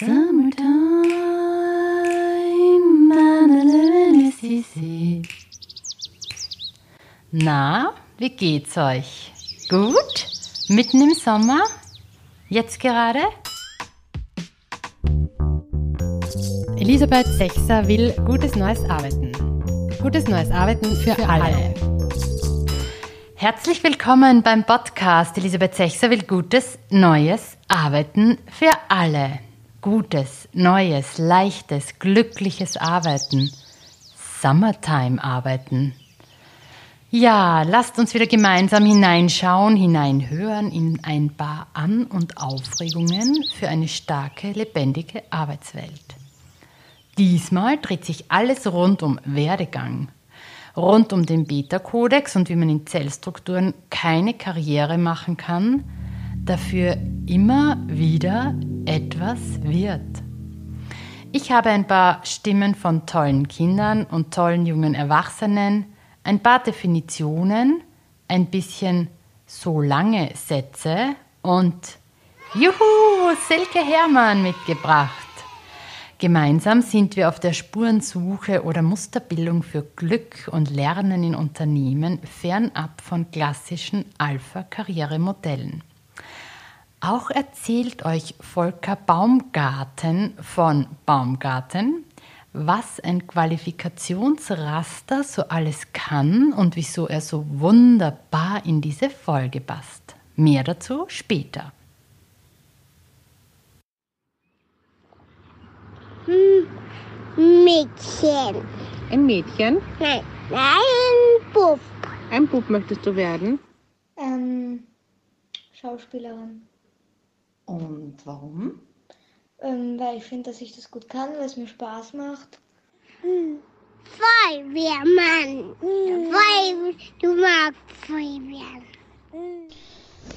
Summertime, Mississippi. Na, wie geht's euch? Gut? Mitten im Sommer? Jetzt gerade? Elisabeth Sechser will gutes neues Arbeiten. Gutes neues Arbeiten für, für alle. alle. Herzlich willkommen beim Podcast Elisabeth Sechser will gutes neues Arbeiten für alle. Gutes, neues, leichtes, glückliches Arbeiten. Summertime arbeiten. Ja, lasst uns wieder gemeinsam hineinschauen, hineinhören in ein paar An- und Aufregungen für eine starke, lebendige Arbeitswelt. Diesmal dreht sich alles rund um Werdegang, rund um den Beta-Kodex und wie man in Zellstrukturen keine Karriere machen kann, dafür immer wieder etwas wird. Ich habe ein paar Stimmen von tollen Kindern und tollen jungen Erwachsenen, ein paar Definitionen, ein bisschen so lange Sätze und Juhu, Silke Hermann mitgebracht. Gemeinsam sind wir auf der Spurensuche oder Musterbildung für Glück und Lernen in Unternehmen fernab von klassischen Alpha-Karrieremodellen. Auch erzählt euch Volker Baumgarten von Baumgarten, was ein Qualifikationsraster so alles kann und wieso er so wunderbar in diese Folge passt. Mehr dazu später. Mädchen. Ein Mädchen? Nein, ein Bub. Ein Bub möchtest du werden? Ähm, Schauspielerin. Und warum? Ähm, weil ich finde, dass ich das gut kann, weil es mir Spaß macht. Feuerwehrmann. Weil du magst Feuerwehren.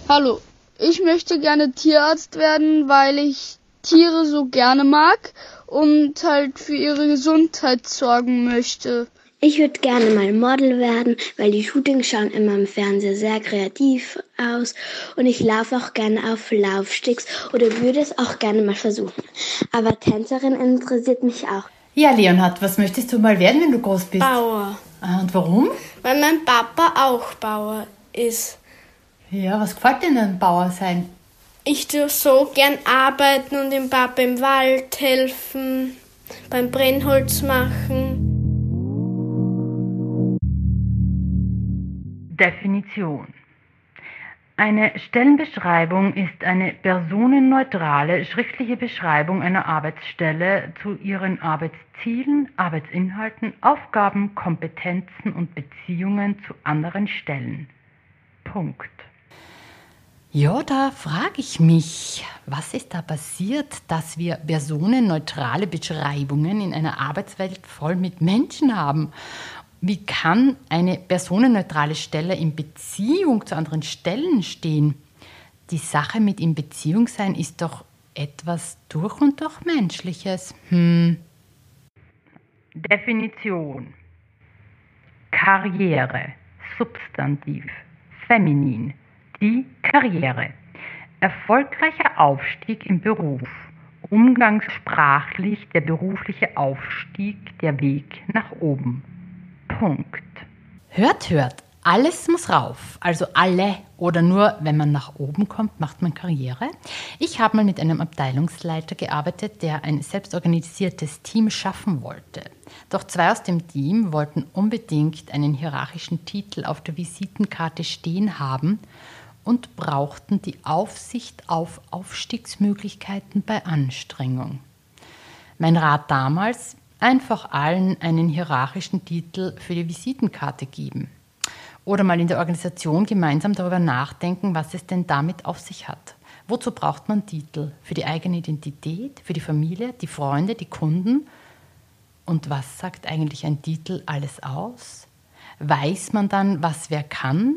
Hallo, ich möchte gerne Tierarzt werden, weil ich Tiere so gerne mag und halt für ihre Gesundheit sorgen möchte. Ich würde gerne mal Model werden, weil die Shootings schauen immer im Fernseher sehr kreativ aus und ich laufe auch gerne auf Laufsticks oder würde es auch gerne mal versuchen. Aber Tänzerin interessiert mich auch. Ja, Leonhard, was möchtest du mal werden, wenn du groß bist? Bauer. Ah, und warum? Weil mein Papa auch Bauer ist. Ja, was gefällt dir denn Bauer sein? Ich tue so gern arbeiten und dem Papa im Wald helfen, beim Brennholz machen. Definition. Eine Stellenbeschreibung ist eine personenneutrale schriftliche Beschreibung einer Arbeitsstelle zu ihren Arbeitszielen, Arbeitsinhalten, Aufgaben, Kompetenzen und Beziehungen zu anderen Stellen. Punkt. Ja, da frage ich mich, was ist da passiert, dass wir personenneutrale Beschreibungen in einer Arbeitswelt voll mit Menschen haben? Wie kann eine personenneutrale Stelle in Beziehung zu anderen Stellen stehen? Die Sache mit in Beziehung sein ist doch etwas durch und durch Menschliches. Hm. Definition. Karriere. Substantiv. Feminin. Die Karriere. Erfolgreicher Aufstieg im Beruf. Umgangssprachlich der berufliche Aufstieg, der Weg nach oben. Punkt. Hört, hört, alles muss rauf. Also alle oder nur, wenn man nach oben kommt, macht man Karriere. Ich habe mal mit einem Abteilungsleiter gearbeitet, der ein selbstorganisiertes Team schaffen wollte. Doch zwei aus dem Team wollten unbedingt einen hierarchischen Titel auf der Visitenkarte stehen haben und brauchten die Aufsicht auf Aufstiegsmöglichkeiten bei Anstrengung. Mein Rat damals, einfach allen einen hierarchischen Titel für die Visitenkarte geben. Oder mal in der Organisation gemeinsam darüber nachdenken, was es denn damit auf sich hat. Wozu braucht man Titel? Für die eigene Identität, für die Familie, die Freunde, die Kunden? Und was sagt eigentlich ein Titel alles aus? Weiß man dann, was wer kann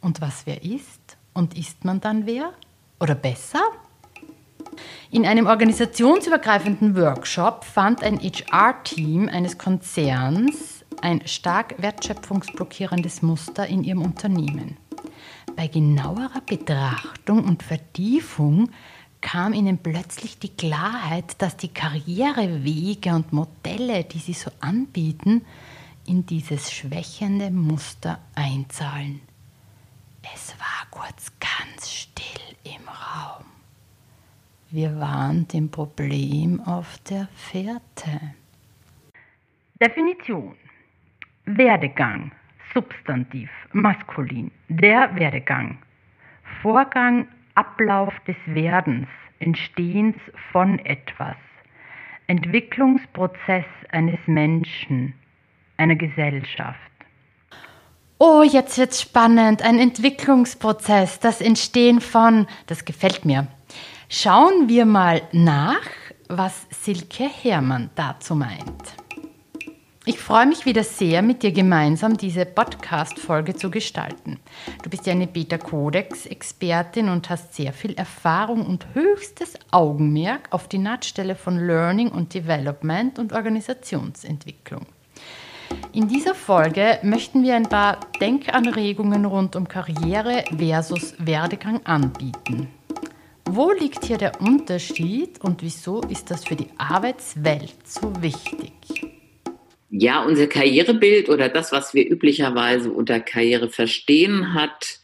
und was wer ist? Und ist man dann wer? Oder besser? In einem organisationsübergreifenden Workshop fand ein HR-Team eines Konzerns ein stark wertschöpfungsblockierendes Muster in ihrem Unternehmen. Bei genauerer Betrachtung und Vertiefung kam ihnen plötzlich die Klarheit, dass die Karrierewege und Modelle, die sie so anbieten, in dieses schwächende Muster einzahlen. Es war kurz ganz still im Raum. Wir waren dem Problem auf der Fährte. Definition. Werdegang. Substantiv. Maskulin. Der Werdegang. Vorgang, Ablauf des Werdens, Entstehens von etwas. Entwicklungsprozess eines Menschen, einer Gesellschaft. Oh, jetzt wird's spannend. Ein Entwicklungsprozess, das Entstehen von, das gefällt mir. Schauen wir mal nach, was Silke Herrmann dazu meint. Ich freue mich wieder sehr, mit dir gemeinsam diese Podcast-Folge zu gestalten. Du bist ja eine Beta-Codex-Expertin und hast sehr viel Erfahrung und höchstes Augenmerk auf die Nahtstelle von Learning und Development und Organisationsentwicklung. In dieser Folge möchten wir ein paar Denkanregungen rund um Karriere versus Werdegang anbieten. Wo liegt hier der Unterschied und wieso ist das für die Arbeitswelt so wichtig? Ja, unser Karrierebild oder das, was wir üblicherweise unter Karriere verstehen, hat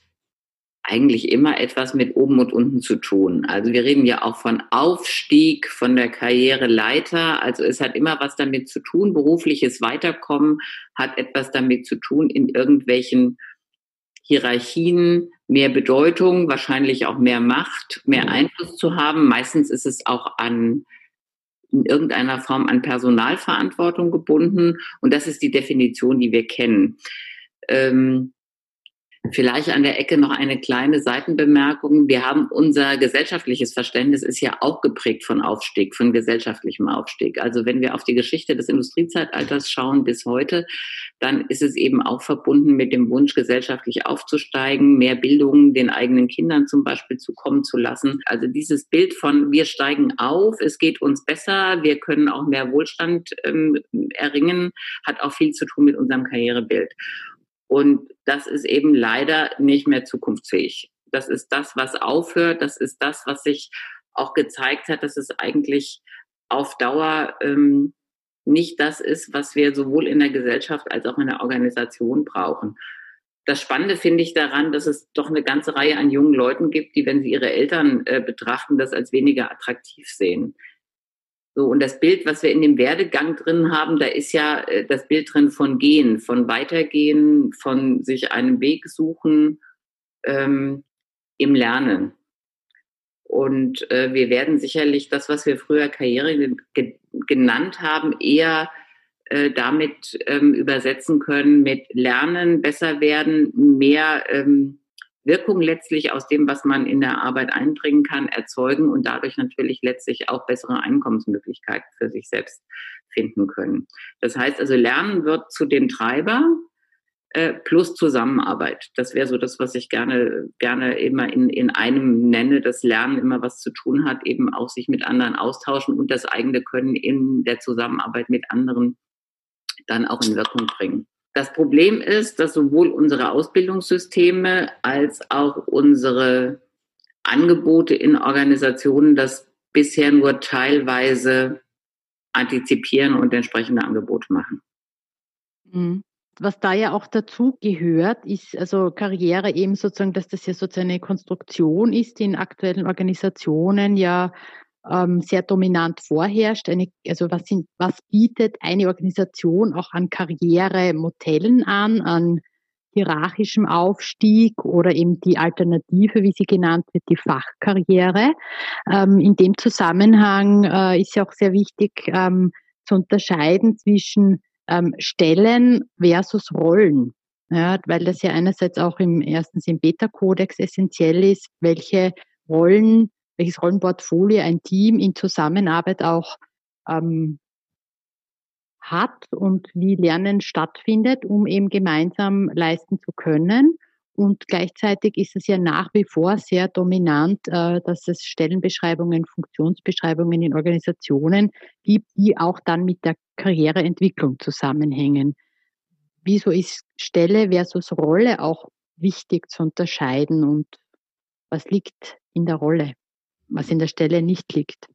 eigentlich immer etwas mit oben und unten zu tun. Also wir reden ja auch von Aufstieg, von der Karriereleiter. Also es hat immer was damit zu tun. Berufliches Weiterkommen hat etwas damit zu tun, in irgendwelchen Hierarchien mehr Bedeutung, wahrscheinlich auch mehr Macht, mehr Einfluss zu haben. Meistens ist es auch an in irgendeiner Form an Personalverantwortung gebunden. Und das ist die Definition, die wir kennen. Ähm, Vielleicht an der Ecke noch eine kleine Seitenbemerkung. Wir haben unser gesellschaftliches Verständnis ist ja auch geprägt von Aufstieg, von gesellschaftlichem Aufstieg. Also wenn wir auf die Geschichte des Industriezeitalters schauen bis heute, dann ist es eben auch verbunden mit dem Wunsch, gesellschaftlich aufzusteigen, mehr Bildung den eigenen Kindern zum Beispiel zukommen zu lassen. Also dieses Bild von wir steigen auf, es geht uns besser, wir können auch mehr Wohlstand ähm, erringen, hat auch viel zu tun mit unserem Karrierebild. Und das ist eben leider nicht mehr zukunftsfähig. Das ist das, was aufhört. Das ist das, was sich auch gezeigt hat, dass es eigentlich auf Dauer ähm, nicht das ist, was wir sowohl in der Gesellschaft als auch in der Organisation brauchen. Das Spannende finde ich daran, dass es doch eine ganze Reihe an jungen Leuten gibt, die, wenn sie ihre Eltern äh, betrachten, das als weniger attraktiv sehen. So, und das Bild, was wir in dem Werdegang drin haben, da ist ja äh, das Bild drin von Gehen, von Weitergehen, von sich einen Weg suchen ähm, im Lernen. Und äh, wir werden sicherlich das, was wir früher Karriere ge genannt haben, eher äh, damit ähm, übersetzen können mit Lernen, besser werden, mehr ähm, Wirkung letztlich aus dem, was man in der Arbeit einbringen kann, erzeugen und dadurch natürlich letztlich auch bessere Einkommensmöglichkeiten für sich selbst finden können. Das heißt also, Lernen wird zu dem Treiber äh, plus Zusammenarbeit. Das wäre so das, was ich gerne, gerne immer in, in einem nenne, dass Lernen immer was zu tun hat, eben auch sich mit anderen austauschen und das eigene Können in der Zusammenarbeit mit anderen dann auch in Wirkung bringen. Das Problem ist, dass sowohl unsere Ausbildungssysteme als auch unsere Angebote in Organisationen das bisher nur teilweise antizipieren und entsprechende Angebote machen. Mhm. Was da ja auch dazu gehört, ist also Karriere eben sozusagen, dass das ja sozusagen eine Konstruktion ist, die in aktuellen Organisationen ja ähm, sehr dominant vorherrscht. Eine, also was, sind, was bietet eine Organisation auch an Karrieremodellen an, an hierarchischem Aufstieg oder eben die Alternative, wie sie genannt wird, die Fachkarriere. Ähm, in dem Zusammenhang äh, ist ja auch sehr wichtig ähm, zu unterscheiden zwischen ähm, Stellen versus Rollen. Ja, weil das ja einerseits auch im erstens im Beta-Kodex essentiell ist, welche Rollen welches Rollenportfolio ein Team in Zusammenarbeit auch ähm, hat und wie Lernen stattfindet, um eben gemeinsam leisten zu können. Und gleichzeitig ist es ja nach wie vor sehr dominant, äh, dass es Stellenbeschreibungen, Funktionsbeschreibungen in Organisationen gibt, die auch dann mit der Karriereentwicklung zusammenhängen. Wieso ist Stelle versus Rolle auch wichtig zu unterscheiden und was liegt in der Rolle? Was in der Stelle nicht liegt?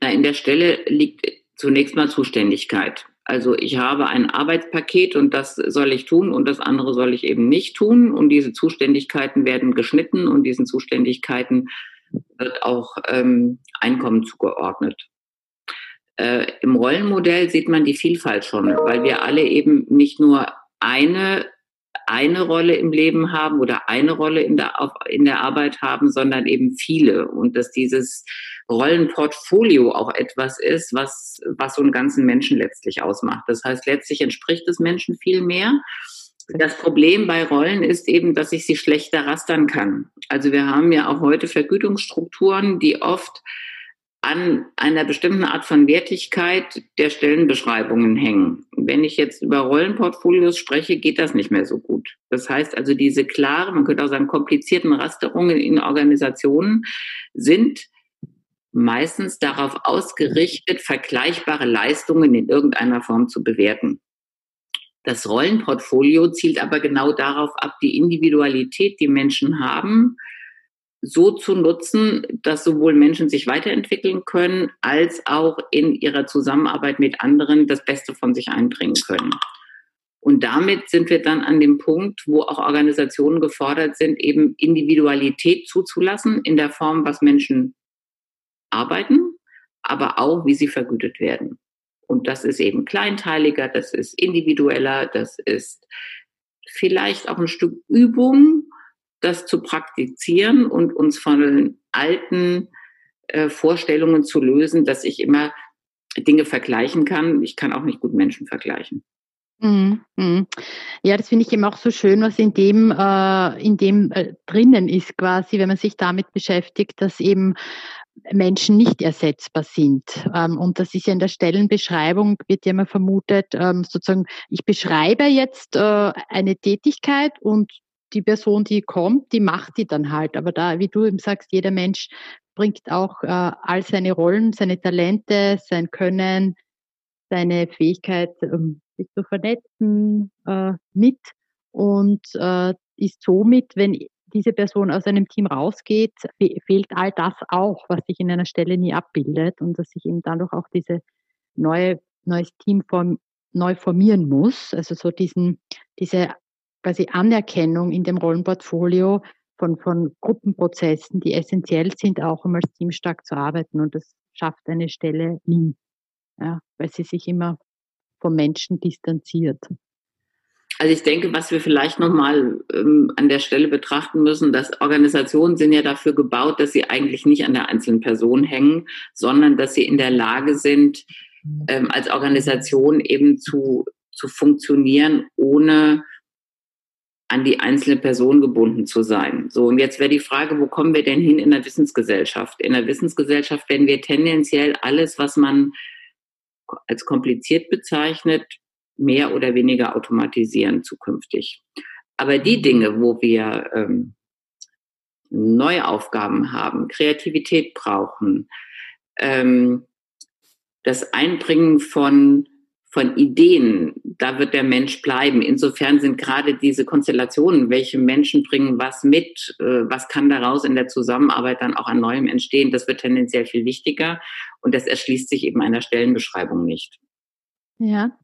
Na, in der Stelle liegt zunächst mal Zuständigkeit. Also ich habe ein Arbeitspaket und das soll ich tun und das andere soll ich eben nicht tun. Und diese Zuständigkeiten werden geschnitten und diesen Zuständigkeiten wird auch ähm, Einkommen zugeordnet. Äh, Im Rollenmodell sieht man die Vielfalt schon, weil wir alle eben nicht nur eine eine Rolle im Leben haben oder eine Rolle in der, in der Arbeit haben, sondern eben viele. Und dass dieses Rollenportfolio auch etwas ist, was, was so einen ganzen Menschen letztlich ausmacht. Das heißt, letztlich entspricht es Menschen viel mehr. Das Problem bei Rollen ist eben, dass ich sie schlechter rastern kann. Also wir haben ja auch heute Vergütungsstrukturen, die oft an einer bestimmten Art von Wertigkeit der Stellenbeschreibungen hängen. Wenn ich jetzt über Rollenportfolios spreche, geht das nicht mehr so gut. Das heißt also, diese klaren, man könnte auch sagen, komplizierten Rasterungen in Organisationen sind meistens darauf ausgerichtet, vergleichbare Leistungen in irgendeiner Form zu bewerten. Das Rollenportfolio zielt aber genau darauf ab, die Individualität, die Menschen haben, so zu nutzen, dass sowohl Menschen sich weiterentwickeln können, als auch in ihrer Zusammenarbeit mit anderen das Beste von sich einbringen können. Und damit sind wir dann an dem Punkt, wo auch Organisationen gefordert sind, eben Individualität zuzulassen in der Form, was Menschen arbeiten, aber auch, wie sie vergütet werden. Und das ist eben kleinteiliger, das ist individueller, das ist vielleicht auch ein Stück Übung, das zu praktizieren und uns von alten äh, Vorstellungen zu lösen, dass ich immer Dinge vergleichen kann. Ich kann auch nicht gut Menschen vergleichen. Mhm, mhm. Ja, das finde ich eben auch so schön, was in dem, äh, in dem äh, drinnen ist quasi, wenn man sich damit beschäftigt, dass eben Menschen nicht ersetzbar sind. Ähm, und das ist ja in der Stellenbeschreibung, wird ja immer vermutet, ähm, sozusagen, ich beschreibe jetzt äh, eine Tätigkeit und die Person, die kommt, die macht die dann halt. Aber da, wie du eben sagst, jeder Mensch bringt auch äh, all seine Rollen, seine Talente, sein Können, seine Fähigkeit, ähm, sich zu vernetzen, äh, mit und äh, ist somit, wenn diese Person aus einem Team rausgeht, fe fehlt all das auch, was sich in einer Stelle nie abbildet und dass sich eben dadurch auch diese neue neues Team form, neu formieren muss. Also so diesen, diese quasi Anerkennung in dem Rollenportfolio von, von Gruppenprozessen, die essentiell sind, auch um als Team stark zu arbeiten. Und das schafft eine Stelle nie, ja, weil sie sich immer vom Menschen distanziert. Also ich denke, was wir vielleicht nochmal ähm, an der Stelle betrachten müssen, dass Organisationen sind ja dafür gebaut, dass sie eigentlich nicht an der einzelnen Person hängen, sondern dass sie in der Lage sind, ähm, als Organisation eben zu, zu funktionieren, ohne an die einzelne Person gebunden zu sein. So, und jetzt wäre die Frage, wo kommen wir denn hin in der Wissensgesellschaft? In der Wissensgesellschaft werden wir tendenziell alles, was man als kompliziert bezeichnet, mehr oder weniger automatisieren zukünftig. Aber die Dinge, wo wir ähm, neue Aufgaben haben, Kreativität brauchen, ähm, das Einbringen von von Ideen, da wird der Mensch bleiben. Insofern sind gerade diese Konstellationen, welche Menschen bringen was mit, äh, was kann daraus in der Zusammenarbeit dann auch an Neuem entstehen, das wird tendenziell viel wichtiger und das erschließt sich eben einer Stellenbeschreibung nicht. Ja.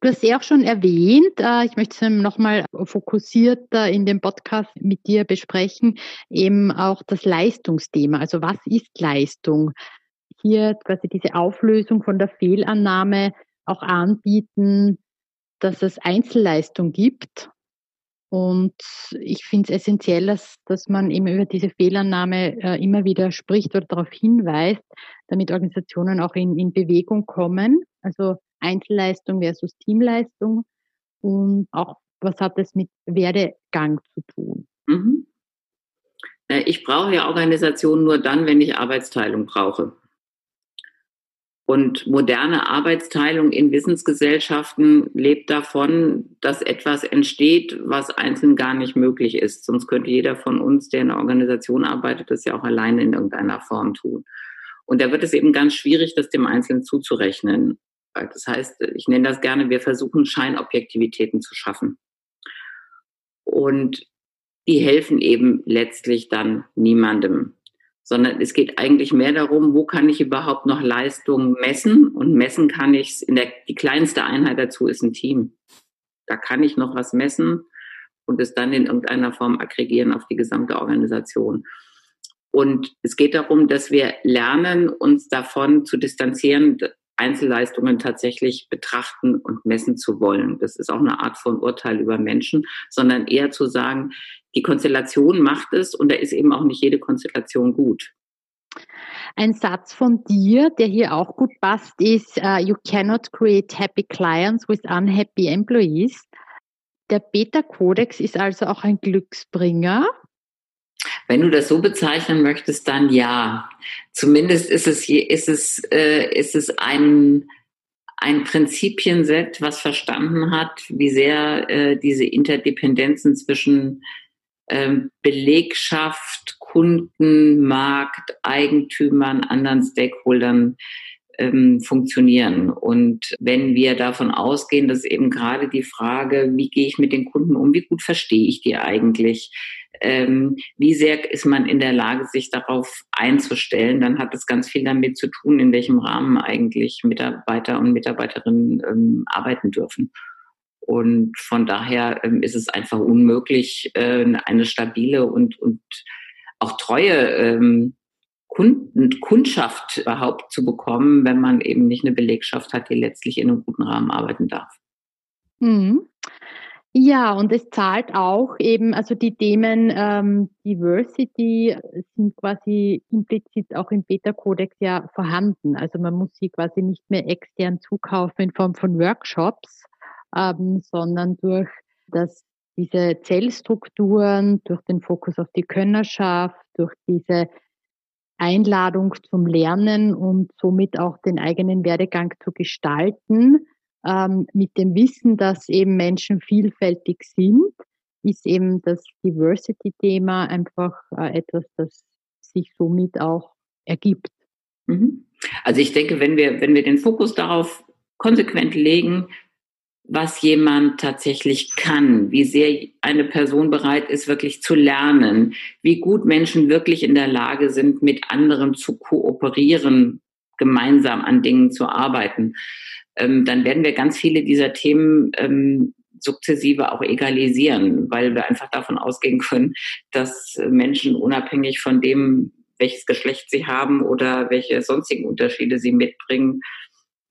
Du hast ja auch schon erwähnt, äh, ich möchte es nochmal fokussierter in dem Podcast mit dir besprechen, eben auch das Leistungsthema. Also was ist Leistung? Hier quasi diese Auflösung von der Fehlannahme, auch anbieten, dass es Einzelleistung gibt. Und ich finde es essentiell, dass, dass man eben über diese Fehlannahme äh, immer wieder spricht oder darauf hinweist, damit Organisationen auch in, in Bewegung kommen. Also Einzelleistung versus Teamleistung und auch was hat es mit Werdegang zu tun? Mhm. Äh, ich brauche ja Organisationen nur dann, wenn ich Arbeitsteilung brauche. Und moderne Arbeitsteilung in Wissensgesellschaften lebt davon, dass etwas entsteht, was einzeln gar nicht möglich ist. Sonst könnte jeder von uns, der in einer Organisation arbeitet, das ja auch alleine in irgendeiner Form tun. Und da wird es eben ganz schwierig, das dem Einzelnen zuzurechnen. Das heißt, ich nenne das gerne, wir versuchen Scheinobjektivitäten zu schaffen. Und die helfen eben letztlich dann niemandem sondern es geht eigentlich mehr darum, wo kann ich überhaupt noch Leistungen messen und messen kann ich es in der, die kleinste Einheit dazu ist ein Team. Da kann ich noch was messen und es dann in irgendeiner Form aggregieren auf die gesamte Organisation. Und es geht darum, dass wir lernen, uns davon zu distanzieren, Einzelleistungen tatsächlich betrachten und messen zu wollen. Das ist auch eine Art von Urteil über Menschen, sondern eher zu sagen, die Konstellation macht es und da ist eben auch nicht jede Konstellation gut. Ein Satz von dir, der hier auch gut passt, ist, uh, you cannot create happy clients with unhappy employees. Der Beta-Kodex ist also auch ein Glücksbringer. Wenn du das so bezeichnen möchtest, dann ja. Zumindest ist es, ist es, äh, ist es ein, ein Prinzipienset, was verstanden hat, wie sehr äh, diese Interdependenzen zwischen Belegschaft, Kunden, Markt, Eigentümern, anderen Stakeholdern ähm, funktionieren. Und wenn wir davon ausgehen, dass eben gerade die Frage, wie gehe ich mit den Kunden um, wie gut verstehe ich die eigentlich, ähm, wie sehr ist man in der Lage, sich darauf einzustellen, dann hat es ganz viel damit zu tun, in welchem Rahmen eigentlich Mitarbeiter und Mitarbeiterinnen ähm, arbeiten dürfen. Und von daher ähm, ist es einfach unmöglich, äh, eine stabile und, und auch treue ähm, Kunden, Kundschaft überhaupt zu bekommen, wenn man eben nicht eine Belegschaft hat, die letztlich in einem guten Rahmen arbeiten darf. Mhm. Ja, und es zahlt auch eben, also die Themen ähm, Diversity sind quasi implizit auch im Beta-Kodex ja vorhanden. Also man muss sie quasi nicht mehr extern zukaufen in Form von Workshops, ähm, sondern durch das, diese Zellstrukturen, durch den Fokus auf die Könnerschaft, durch diese Einladung zum Lernen und somit auch den eigenen Werdegang zu gestalten, ähm, mit dem Wissen, dass eben Menschen vielfältig sind, ist eben das Diversity-Thema einfach äh, etwas, das sich somit auch ergibt. Mhm. Also ich denke, wenn wir, wenn wir den Fokus darauf konsequent legen, was jemand tatsächlich kann, wie sehr eine Person bereit ist, wirklich zu lernen, wie gut Menschen wirklich in der Lage sind, mit anderen zu kooperieren, gemeinsam an Dingen zu arbeiten, ähm, dann werden wir ganz viele dieser Themen ähm, sukzessive auch egalisieren, weil wir einfach davon ausgehen können, dass Menschen unabhängig von dem, welches Geschlecht sie haben oder welche sonstigen Unterschiede sie mitbringen,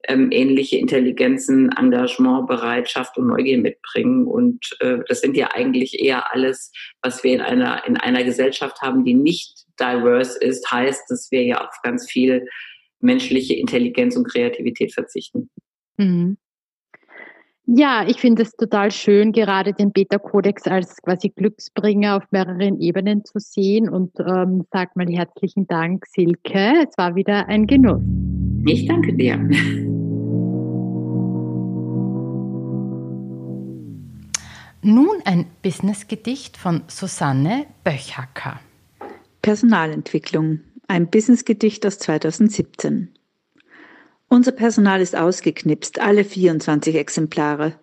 ähm, ähnliche Intelligenzen, Engagement, Bereitschaft und Neugier mitbringen. Und äh, das sind ja eigentlich eher alles, was wir in einer, in einer Gesellschaft haben, die nicht diverse ist, heißt, dass wir ja auf ganz viel menschliche Intelligenz und Kreativität verzichten. Mhm. Ja, ich finde es total schön, gerade den Beta-Kodex als quasi Glücksbringer auf mehreren Ebenen zu sehen und ähm, sag mal herzlichen Dank, Silke. Es war wieder ein Genuss. Ich danke dir. Nun ein Businessgedicht von Susanne Böchhacker. Personalentwicklung. Ein Businessgedicht aus 2017. Unser Personal ist ausgeknipst, alle 24 Exemplare.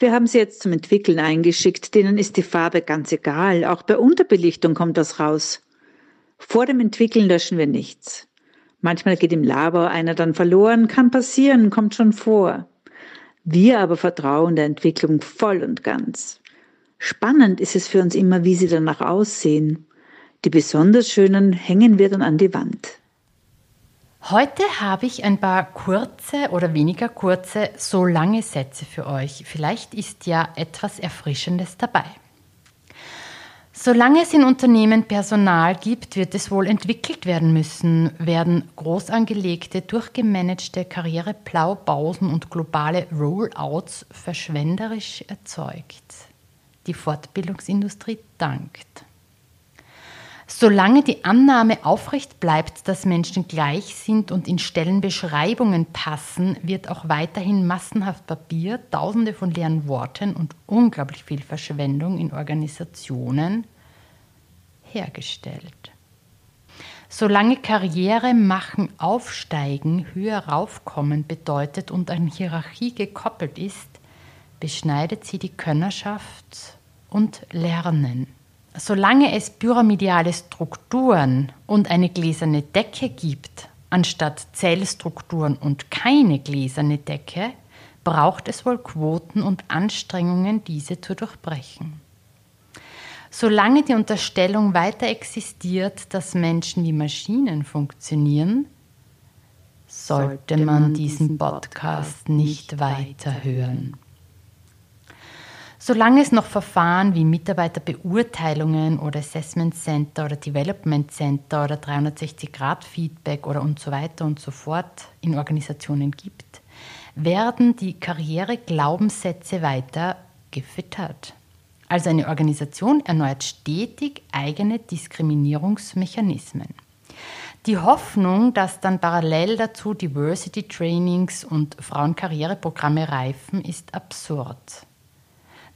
Wir haben sie jetzt zum Entwickeln eingeschickt, denen ist die Farbe ganz egal, auch bei Unterbelichtung kommt das raus. Vor dem Entwickeln löschen wir nichts. Manchmal geht im Labor einer dann verloren, kann passieren, kommt schon vor. Wir aber vertrauen der Entwicklung voll und ganz. Spannend ist es für uns immer, wie sie danach aussehen. Die besonders schönen hängen wir dann an die Wand. Heute habe ich ein paar kurze oder weniger kurze, so lange Sätze für euch. Vielleicht ist ja etwas Erfrischendes dabei. Solange es in Unternehmen Personal gibt, wird es wohl entwickelt werden müssen, werden groß angelegte, durchgemanagte Karriereplaubausen und globale Rollouts verschwenderisch erzeugt die Fortbildungsindustrie dankt. Solange die Annahme aufrecht bleibt, dass Menschen gleich sind und in Stellenbeschreibungen passen, wird auch weiterhin massenhaft Papier, tausende von leeren Worten und unglaublich viel Verschwendung in Organisationen hergestellt. Solange Karriere machen, aufsteigen, höher raufkommen bedeutet und an Hierarchie gekoppelt ist, beschneidet sie die Könnerschaft und Lernen solange es pyramidale Strukturen und eine gläserne Decke gibt, anstatt Zellstrukturen und keine gläserne Decke, braucht es wohl Quoten und Anstrengungen, diese zu durchbrechen. Solange die Unterstellung weiter existiert, dass Menschen wie Maschinen funktionieren, sollte man diesen Podcast nicht weiter hören. Solange es noch Verfahren wie Mitarbeiterbeurteilungen oder Assessment Center oder Development Center oder 360-Grad-Feedback oder und so weiter und so fort in Organisationen gibt, werden die Karriere-Glaubenssätze weiter gefüttert. Also eine Organisation erneuert stetig eigene Diskriminierungsmechanismen. Die Hoffnung, dass dann parallel dazu Diversity Trainings und Frauenkarriereprogramme reifen, ist absurd.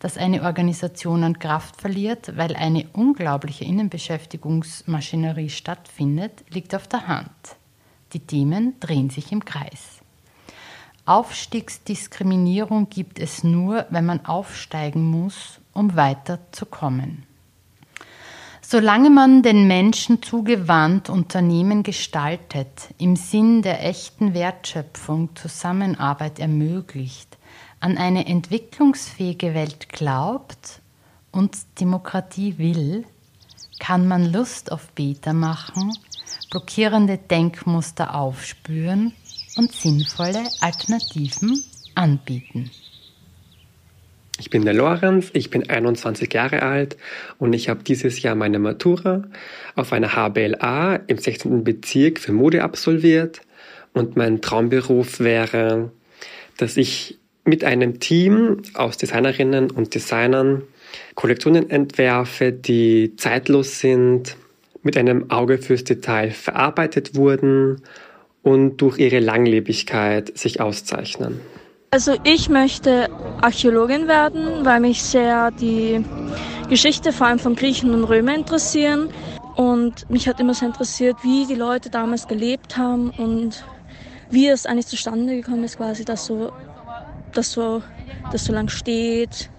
Dass eine Organisation an Kraft verliert, weil eine unglaubliche Innenbeschäftigungsmaschinerie stattfindet, liegt auf der Hand. Die Themen drehen sich im Kreis. Aufstiegsdiskriminierung gibt es nur, wenn man aufsteigen muss, um weiterzukommen. Solange man den Menschen zugewandt Unternehmen gestaltet, im Sinn der echten Wertschöpfung Zusammenarbeit ermöglicht, an eine entwicklungsfähige Welt glaubt und Demokratie will, kann man Lust auf Beta machen, blockierende Denkmuster aufspüren und sinnvolle Alternativen anbieten. Ich bin der Lorenz, ich bin 21 Jahre alt und ich habe dieses Jahr meine Matura auf einer HBLA im 16. Bezirk für Mode absolviert und mein Traumberuf wäre, dass ich mit einem Team aus Designerinnen und Designern Kollektionen entwerfe, die zeitlos sind, mit einem Auge fürs Detail verarbeitet wurden und durch ihre Langlebigkeit sich auszeichnen. Also ich möchte Archäologin werden, weil mich sehr die Geschichte vor allem von Griechen und Römern interessieren. Und mich hat immer sehr interessiert, wie die Leute damals gelebt haben und wie es eigentlich zustande gekommen ist, quasi, dass so, dass so, das so lang steht.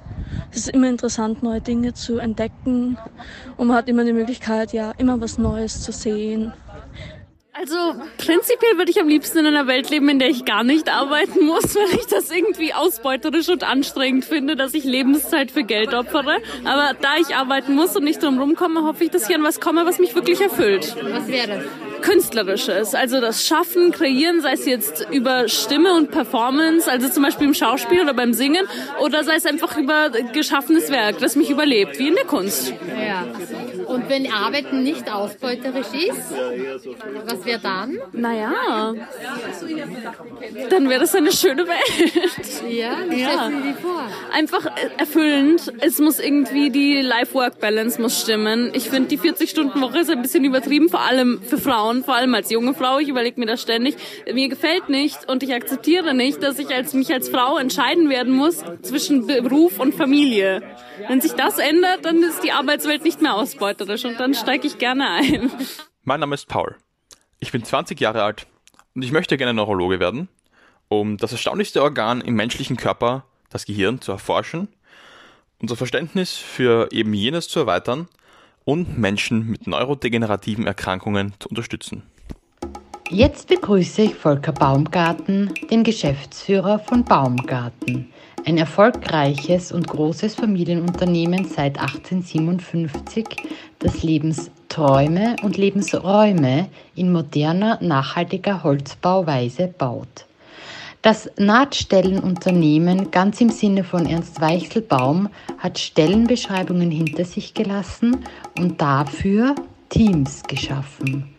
Es ist immer interessant, neue Dinge zu entdecken und man hat immer die Möglichkeit, ja, immer was Neues zu sehen. Also prinzipiell würde ich am liebsten in einer Welt leben, in der ich gar nicht arbeiten muss, weil ich das irgendwie ausbeuterisch und anstrengend finde, dass ich Lebenszeit für Geld opfere. Aber da ich arbeiten muss und nicht drum rumkomme, hoffe ich, dass ich an was komme, was mich wirklich erfüllt. Was wäre das? Künstlerisches, also das Schaffen, Kreieren, sei es jetzt über Stimme und Performance, also zum Beispiel im Schauspiel oder beim Singen, oder sei es einfach über geschaffenes Werk, das mich überlebt, wie in der Kunst. Ja. Und wenn Arbeiten nicht ausbeuterisch ist, was wäre dann? Naja, dann wäre das eine schöne Welt. Ja, wie Ja. die vor? Einfach erfüllend. Es muss irgendwie die Life-Work-Balance muss stimmen. Ich finde, die 40-Stunden-Woche ist ein bisschen übertrieben, vor allem für Frauen, vor allem als junge Frau. Ich überlege mir das ständig. Mir gefällt nicht und ich akzeptiere nicht, dass ich als, mich als Frau entscheiden werden muss zwischen Beruf und Familie. Wenn sich das ändert, dann ist die Arbeitswelt nicht mehr ausbeuterisch und dann steige ich gerne ein. Mein Name ist Paul. Ich bin 20 Jahre alt und ich möchte gerne Neurologe werden, um das erstaunlichste Organ im menschlichen Körper, das Gehirn, zu erforschen, unser Verständnis für eben jenes zu erweitern und Menschen mit neurodegenerativen Erkrankungen zu unterstützen. Jetzt begrüße ich Volker Baumgarten, den Geschäftsführer von Baumgarten, ein erfolgreiches und großes Familienunternehmen seit 1857, das Lebensträume und Lebensräume in moderner, nachhaltiger Holzbauweise baut. Das Nahtstellenunternehmen, ganz im Sinne von Ernst Weichselbaum, hat Stellenbeschreibungen hinter sich gelassen und dafür Teams geschaffen.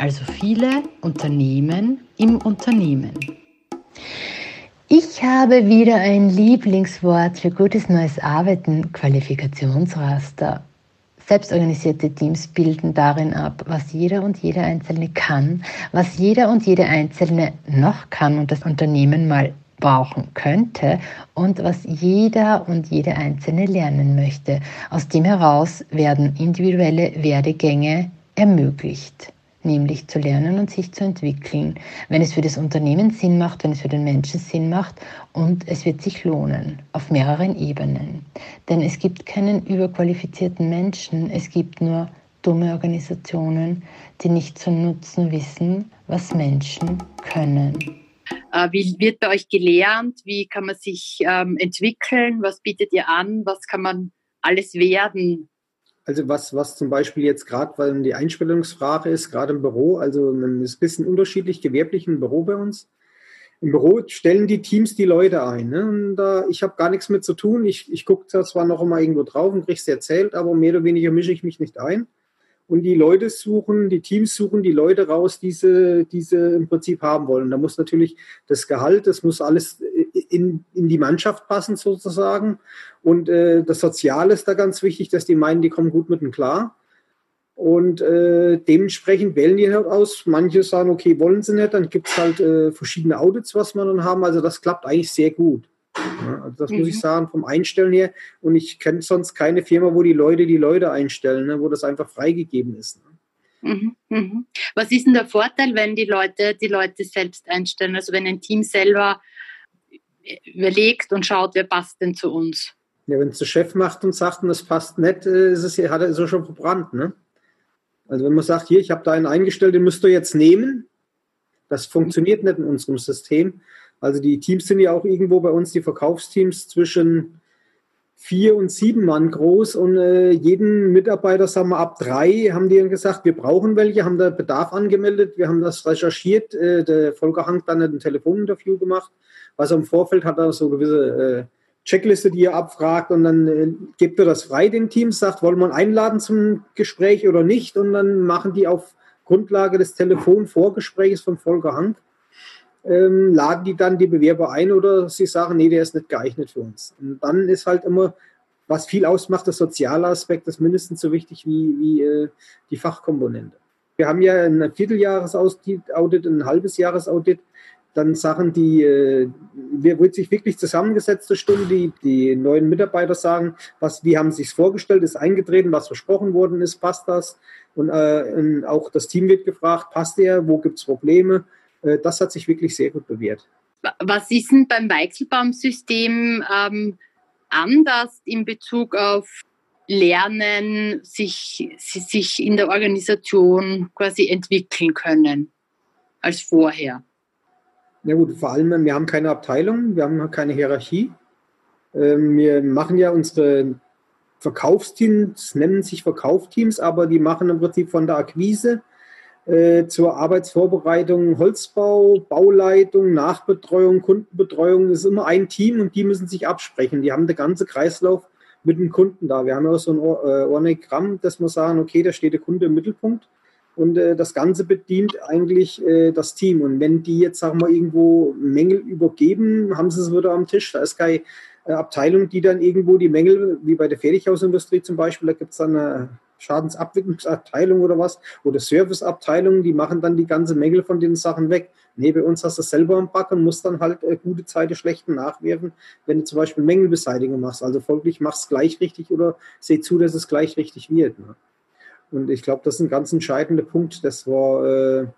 Also viele Unternehmen im Unternehmen. Ich habe wieder ein Lieblingswort für gutes neues Arbeiten, Qualifikationsraster. Selbstorganisierte Teams bilden darin ab, was jeder und jede Einzelne kann, was jeder und jede Einzelne noch kann und das Unternehmen mal brauchen könnte und was jeder und jede Einzelne lernen möchte. Aus dem heraus werden individuelle Werdegänge ermöglicht. Nämlich zu lernen und sich zu entwickeln, wenn es für das Unternehmen Sinn macht, wenn es für den Menschen Sinn macht und es wird sich lohnen auf mehreren Ebenen. Denn es gibt keinen überqualifizierten Menschen, es gibt nur dumme Organisationen, die nicht zu nutzen wissen, was Menschen können. Äh, wie wird bei euch gelernt? Wie kann man sich ähm, entwickeln? Was bietet ihr an? Was kann man alles werden? Also was, was zum Beispiel jetzt gerade, weil die Einstellungsfrage ist, gerade im Büro, also es ist ein bisschen unterschiedlich gewerblich im Büro bei uns. Im Büro stellen die Teams die Leute ein. Ne? Und da, ich habe gar nichts mit zu tun. Ich, ich gucke zwar noch immer irgendwo drauf und kriege es erzählt, aber mehr oder weniger mische ich mich nicht ein und die Leute suchen, die Teams suchen die Leute raus, die sie, die sie im Prinzip haben wollen. Da muss natürlich das Gehalt, das muss alles in, in die Mannschaft passen sozusagen. Und äh, das Soziale ist da ganz wichtig, dass die meinen, die kommen gut mit dem klar. Und äh, dementsprechend wählen die halt aus. Manche sagen, okay, wollen sie nicht. Dann gibt es halt äh, verschiedene Audits, was man dann haben. Also das klappt eigentlich sehr gut. Ja, also das mhm. muss ich mhm. sagen, vom Einstellen her. Und ich kenne sonst keine Firma, wo die Leute die Leute einstellen, ne, wo das einfach freigegeben ist. Ne. Mhm, mhm. Was ist denn der Vorteil, wenn die Leute die Leute selbst einstellen? Also wenn ein Team selber überlegt und schaut, wer passt denn zu uns? Ja, wenn es der Chef macht und sagt, und das passt nicht, äh, ist es, hat er es schon verbrannt. Ne? Also wenn man sagt, hier, ich habe da einen eingestellt, den müsst ihr jetzt nehmen, das funktioniert nicht in unserem System. Also die Teams sind ja auch irgendwo bei uns, die Verkaufsteams zwischen vier und sieben Mann groß und äh, jeden Mitarbeiter, sagen wir ab drei, haben die dann gesagt, wir brauchen welche, haben da Bedarf angemeldet, wir haben das recherchiert, äh, der Volker Hank dann ein Telefoninterview gemacht, was im Vorfeld hat er so gewisse äh, Checkliste, die er abfragt und dann äh, gibt er das frei den Teams, sagt, wollen wir einladen zum Gespräch oder nicht und dann machen die auf Grundlage des Telefonvorgesprächs von Volker Hank ähm, laden die dann die Bewerber ein oder sie sagen, nee, der ist nicht geeignet für uns. Und dann ist halt immer, was viel ausmacht, der soziale Aspekt ist mindestens so wichtig wie, wie äh, die Fachkomponente. Wir haben ja ein Vierteljahresaudit, ein halbes Jahresaudit, dann Sachen, die, äh, wird sich wirklich zusammengesetzt, Stunde, die, die neuen Mitarbeiter sagen, was, wie haben sie sich vorgestellt, ist eingetreten, was versprochen worden ist, passt das? Und äh, auch das Team wird gefragt, passt der, wo gibt es Probleme? Äh, das hat sich wirklich sehr gut bewährt. Was ist denn beim Weichselbaum-System ähm, anders in Bezug auf Lernen, sich, sich in der Organisation quasi entwickeln können als vorher? Na gut, vor allem, wir haben keine Abteilung, wir haben keine Hierarchie. Ähm, wir machen ja unsere Verkaufsteams, nennen sich Verkaufsteams, aber die machen im Prinzip von der Akquise äh, zur Arbeitsvorbereitung, Holzbau, Bauleitung, Nachbetreuung, Kundenbetreuung. Das ist immer ein Team und die müssen sich absprechen. Die haben den ganzen Kreislauf mit dem Kunden da. Wir haben ja so ein äh, Organigramm, dass wir sagen, okay, da steht der Kunde im Mittelpunkt und äh, das Ganze bedient eigentlich äh, das Team. Und wenn die jetzt, sagen wir, irgendwo Mängel übergeben, haben sie es wieder am Tisch. Da ist keine äh, Abteilung, die dann irgendwo die Mängel, wie bei der Fertighausindustrie zum Beispiel, da gibt es dann eine Schadensabwicklungsabteilung oder was oder Serviceabteilung, die machen dann die ganze Mängel von den Sachen weg. Nee, bei uns hast du selber im Back und musst dann halt äh, gute Zeiten schlechten nachwerfen, wenn du zum Beispiel Mängelbeseitigung machst. Also folglich machst es gleich richtig oder seh zu, dass es gleich richtig wird. Ne? Und ich glaube, das ist ein ganz entscheidender Punkt, dass wir äh,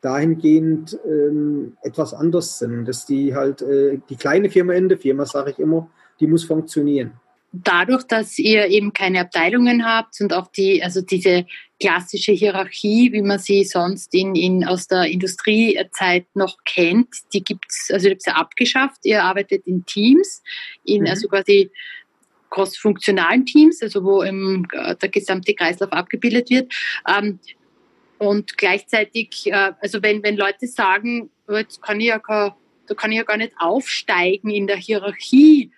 dahingehend ähm, etwas anders sind, dass die halt äh, die kleine Firma in der Firma, sage ich immer, die muss funktionieren dadurch, dass ihr eben keine Abteilungen habt und auch die, also diese klassische Hierarchie, wie man sie sonst in, in, aus der Industriezeit noch kennt, die gibt's, also ihr habt sie abgeschafft. Ihr arbeitet in Teams, in, mhm. also quasi cross-funktionalen Teams, also wo im, äh, der gesamte Kreislauf abgebildet wird. Ähm, und gleichzeitig, äh, also wenn, wenn Leute sagen, oh, jetzt kann ich ja, gar, da kann ich ja gar nicht aufsteigen in der Hierarchie,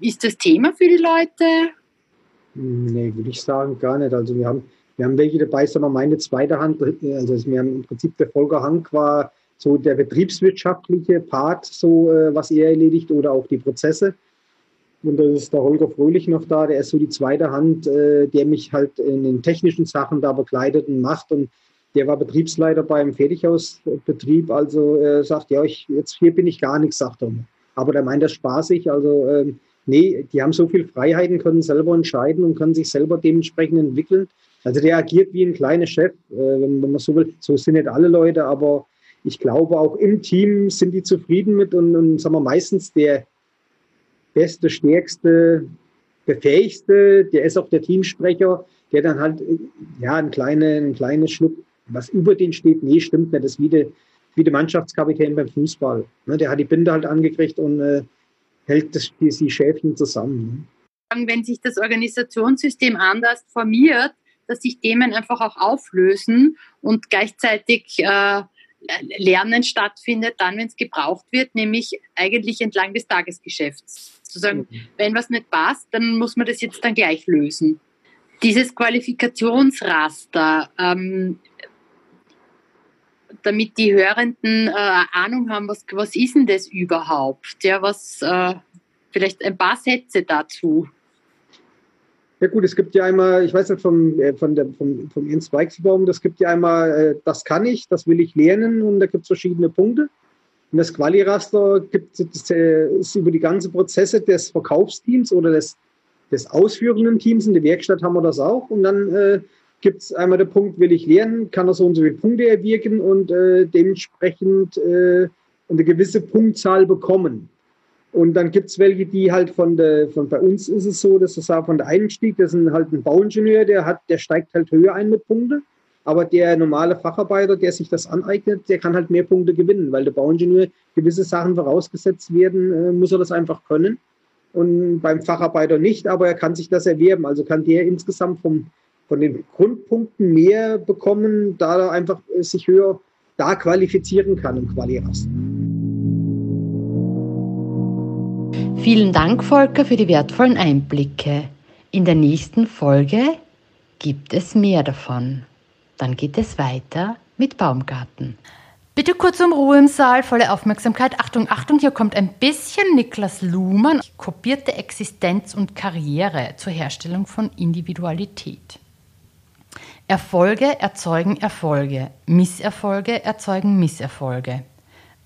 ist das Thema für die Leute? Nee, würde ich sagen, gar nicht. Also wir haben, wir haben welche dabei, sondern meine zweite Hand, also wir haben im Prinzip der Volker Hank war so der betriebswirtschaftliche Part, so äh, was er erledigt oder auch die Prozesse. Und da ist der Holger Fröhlich noch da, der ist so die zweite Hand, äh, der mich halt in den technischen Sachen da begleitet und macht. Und der war Betriebsleiter beim Fertighausbetrieb, also äh, sagt, ja, ich, jetzt hier bin ich gar nichts, sagt er. Aber der meint das spaßig, also ähm, nee, die haben so viel Freiheiten, können selber entscheiden und können sich selber dementsprechend entwickeln. Also der agiert wie ein kleiner Chef, äh, wenn, wenn man so will. So sind nicht alle Leute, aber ich glaube auch im Team sind die zufrieden mit und, und sagen wir meistens der beste, stärkste, befähigste, der ist auch der Teamsprecher, der dann halt ja ein kleiner ein kleine Schluck, was über den steht, nee, stimmt nicht, das ist wie der, wie der Mannschaftskapitän beim Fußball. Ne, der hat die Binde halt angekriegt und äh, hält das, die, die Schäfchen zusammen. Ne? Wenn sich das Organisationssystem anders formiert, dass sich Themen einfach auch auflösen und gleichzeitig äh, Lernen stattfindet, dann, wenn es gebraucht wird, nämlich eigentlich entlang des Tagesgeschäfts. Zu sagen, mhm. wenn was nicht passt, dann muss man das jetzt dann gleich lösen. Dieses Qualifikationsraster, ähm, damit die Hörenden äh, Ahnung haben, was, was ist denn das überhaupt? Ja, was, äh, vielleicht ein paar Sätze dazu. Ja gut, es gibt ja einmal, ich weiß nicht vom, äh, von der, vom, vom Jens Weichselbaum, das gibt ja einmal, äh, das kann ich, das will ich lernen und da gibt es verschiedene Punkte. Und das Quali-Raster gibt es äh, über die ganzen Prozesse des Verkaufsteams oder des, des ausführenden Teams. In der Werkstatt haben wir das auch. Und dann äh, gibt es einmal den Punkt, will ich lernen, kann er so und so viele Punkte erwirken und äh, dementsprechend äh, eine gewisse Punktzahl bekommen. Und dann gibt es welche, die halt von der, von bei uns ist es so, dass es auch von der Einstieg, das ist halt ein Bauingenieur, der hat, der steigt halt höher ein mit Punkte. Aber der normale Facharbeiter, der sich das aneignet, der kann halt mehr Punkte gewinnen, weil der Bauingenieur gewisse Sachen vorausgesetzt werden, äh, muss er das einfach können. Und beim Facharbeiter nicht, aber er kann sich das erwerben. Also kann der insgesamt vom, von den Grundpunkten mehr bekommen, da er einfach sich höher da qualifizieren kann im Quali-Raster. Vielen Dank, Volker, für die wertvollen Einblicke. In der nächsten Folge gibt es mehr davon. Dann geht es weiter mit Baumgarten. Bitte kurz um Ruhe im Saal, volle Aufmerksamkeit. Achtung, Achtung, hier kommt ein bisschen Niklas Luhmann. Kopierte Existenz und Karriere zur Herstellung von Individualität. Erfolge erzeugen Erfolge, Misserfolge erzeugen Misserfolge.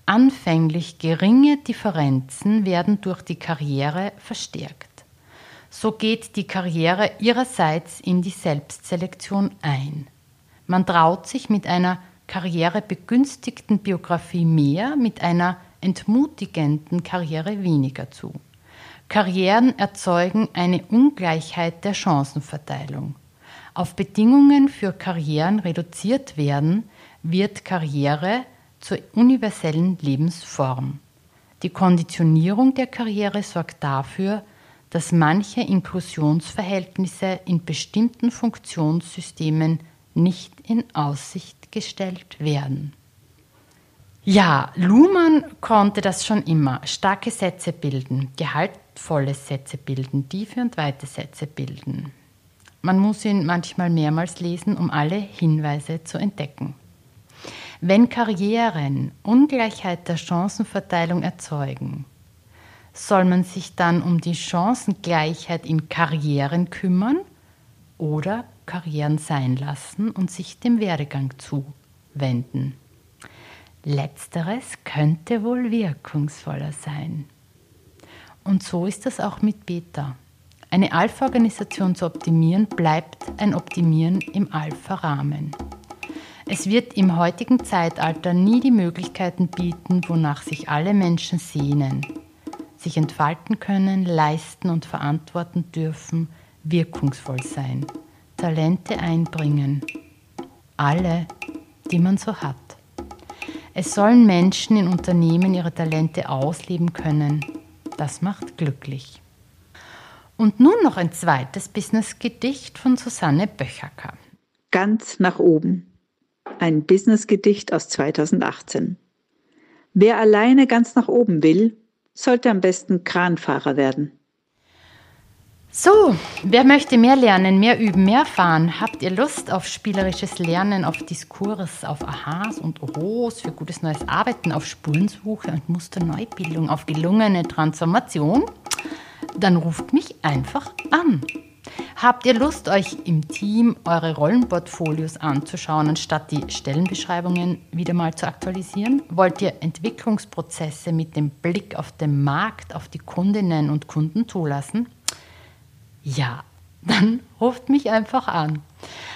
Anfänglich geringe Differenzen werden durch die Karriere verstärkt. So geht die Karriere ihrerseits in die Selbstselektion ein. Man traut sich mit einer karrierebegünstigten Biografie mehr, mit einer entmutigenden Karriere weniger zu. Karrieren erzeugen eine Ungleichheit der Chancenverteilung. Auf Bedingungen für Karrieren reduziert werden, wird Karriere zur universellen Lebensform. Die Konditionierung der Karriere sorgt dafür, dass manche Inklusionsverhältnisse in bestimmten Funktionssystemen nicht in Aussicht gestellt werden. Ja, Luhmann konnte das schon immer. Starke Sätze bilden, gehaltvolle Sätze bilden, tiefe und weite Sätze bilden. Man muss ihn manchmal mehrmals lesen, um alle Hinweise zu entdecken. Wenn Karrieren Ungleichheit der Chancenverteilung erzeugen, soll man sich dann um die Chancengleichheit in Karrieren kümmern oder Karrieren sein lassen und sich dem Werdegang zuwenden. Letzteres könnte wohl wirkungsvoller sein. Und so ist es auch mit Beta. Eine Alpha-Organisation zu optimieren bleibt ein Optimieren im Alpha-Rahmen. Es wird im heutigen Zeitalter nie die Möglichkeiten bieten, wonach sich alle Menschen sehnen, sich entfalten können, leisten und verantworten dürfen, wirkungsvoll sein, Talente einbringen. Alle, die man so hat. Es sollen Menschen in Unternehmen ihre Talente ausleben können. Das macht glücklich. Und nun noch ein zweites Business-Gedicht von Susanne Böchacker. Ganz nach oben ein Business-Gedicht aus 2018. Wer alleine ganz nach oben will, sollte am besten Kranfahrer werden. So, wer möchte mehr lernen, mehr üben, mehr fahren? Habt ihr Lust auf spielerisches Lernen, auf Diskurs, auf Aha's und Ohos, für gutes neues Arbeiten, auf Spurensuche und Musterneubildung, auf gelungene Transformation? Dann ruft mich einfach an. Habt ihr Lust, euch im Team eure Rollenportfolios anzuschauen, anstatt die Stellenbeschreibungen wieder mal zu aktualisieren? Wollt ihr Entwicklungsprozesse mit dem Blick auf den Markt, auf die Kundinnen und Kunden zulassen? Ja, dann ruft mich einfach an.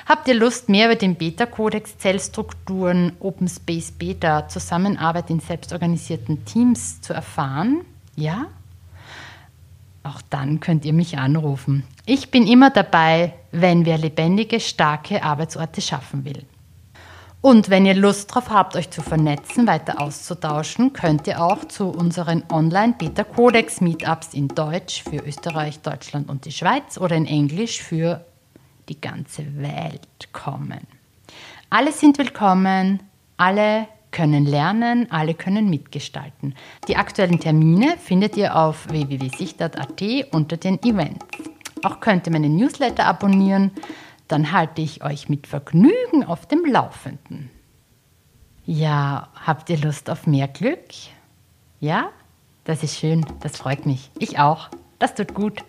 Habt ihr Lust, mehr über den Beta-Kodex, Zellstrukturen, Open Space Beta, Zusammenarbeit in selbstorganisierten Teams zu erfahren? Ja? Auch dann könnt ihr mich anrufen. Ich bin immer dabei, wenn wer lebendige, starke Arbeitsorte schaffen will. Und wenn ihr Lust drauf habt, euch zu vernetzen, weiter auszutauschen, könnt ihr auch zu unseren Online-Beta-Codex-Meetups in Deutsch für Österreich, Deutschland und die Schweiz oder in Englisch für die ganze Welt kommen. Alle sind willkommen, alle können lernen, alle können mitgestalten. Die aktuellen Termine findet ihr auf www.sicht.at unter den Events. Auch könnt ihr meinen Newsletter abonnieren dann halte ich euch mit Vergnügen auf dem Laufenden. Ja, habt ihr Lust auf mehr Glück? Ja? Das ist schön, das freut mich. Ich auch. Das tut gut.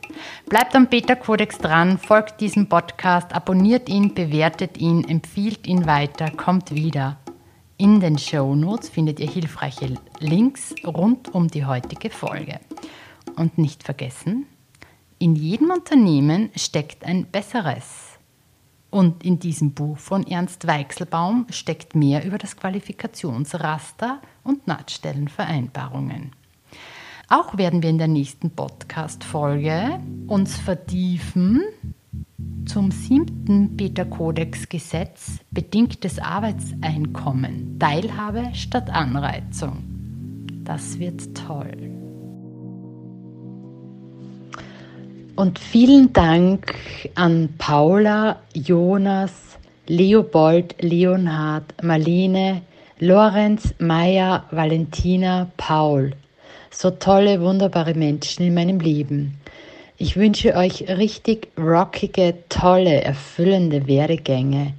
Bleibt am Beta-Kodex dran, folgt diesem Podcast, abonniert ihn, bewertet ihn, empfiehlt ihn weiter, kommt wieder. In den Show Notes findet ihr hilfreiche Links rund um die heutige Folge. Und nicht vergessen, in jedem Unternehmen steckt ein besseres. Und in diesem Buch von Ernst Weichselbaum steckt mehr über das Qualifikationsraster und Nahtstellenvereinbarungen. Auch werden wir in der nächsten Podcast-Folge uns vertiefen zum siebten Beta-Kodex-Gesetz bedingtes Arbeitseinkommen, Teilhabe statt Anreizung. Das wird toll. Und vielen Dank an Paula, Jonas, Leopold, Leonhard, Marlene, Lorenz, Maya, Valentina, Paul. So tolle, wunderbare Menschen in meinem Leben. Ich wünsche euch richtig rockige, tolle, erfüllende Werdegänge.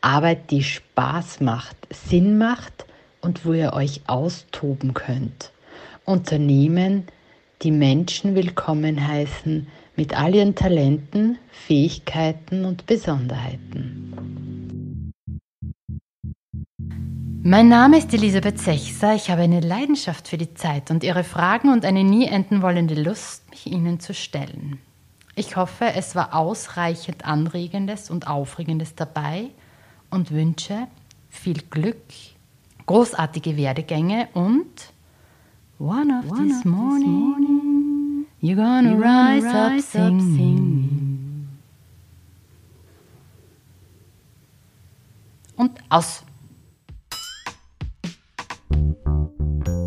Arbeit, die Spaß macht, Sinn macht und wo ihr euch austoben könnt. Unternehmen, die Menschen willkommen heißen, mit all ihren Talenten, Fähigkeiten und Besonderheiten. Mein Name ist Elisabeth Sechser. Ich habe eine Leidenschaft für die Zeit und ihre Fragen und eine nie enden wollende Lust, mich ihnen zu stellen. Ich hoffe, es war ausreichend Anregendes und Aufregendes dabei und wünsche viel Glück, großartige Werdegänge und one of, one this, morning, this morning You're gonna, You're rise, gonna rise up, singing. Und aus.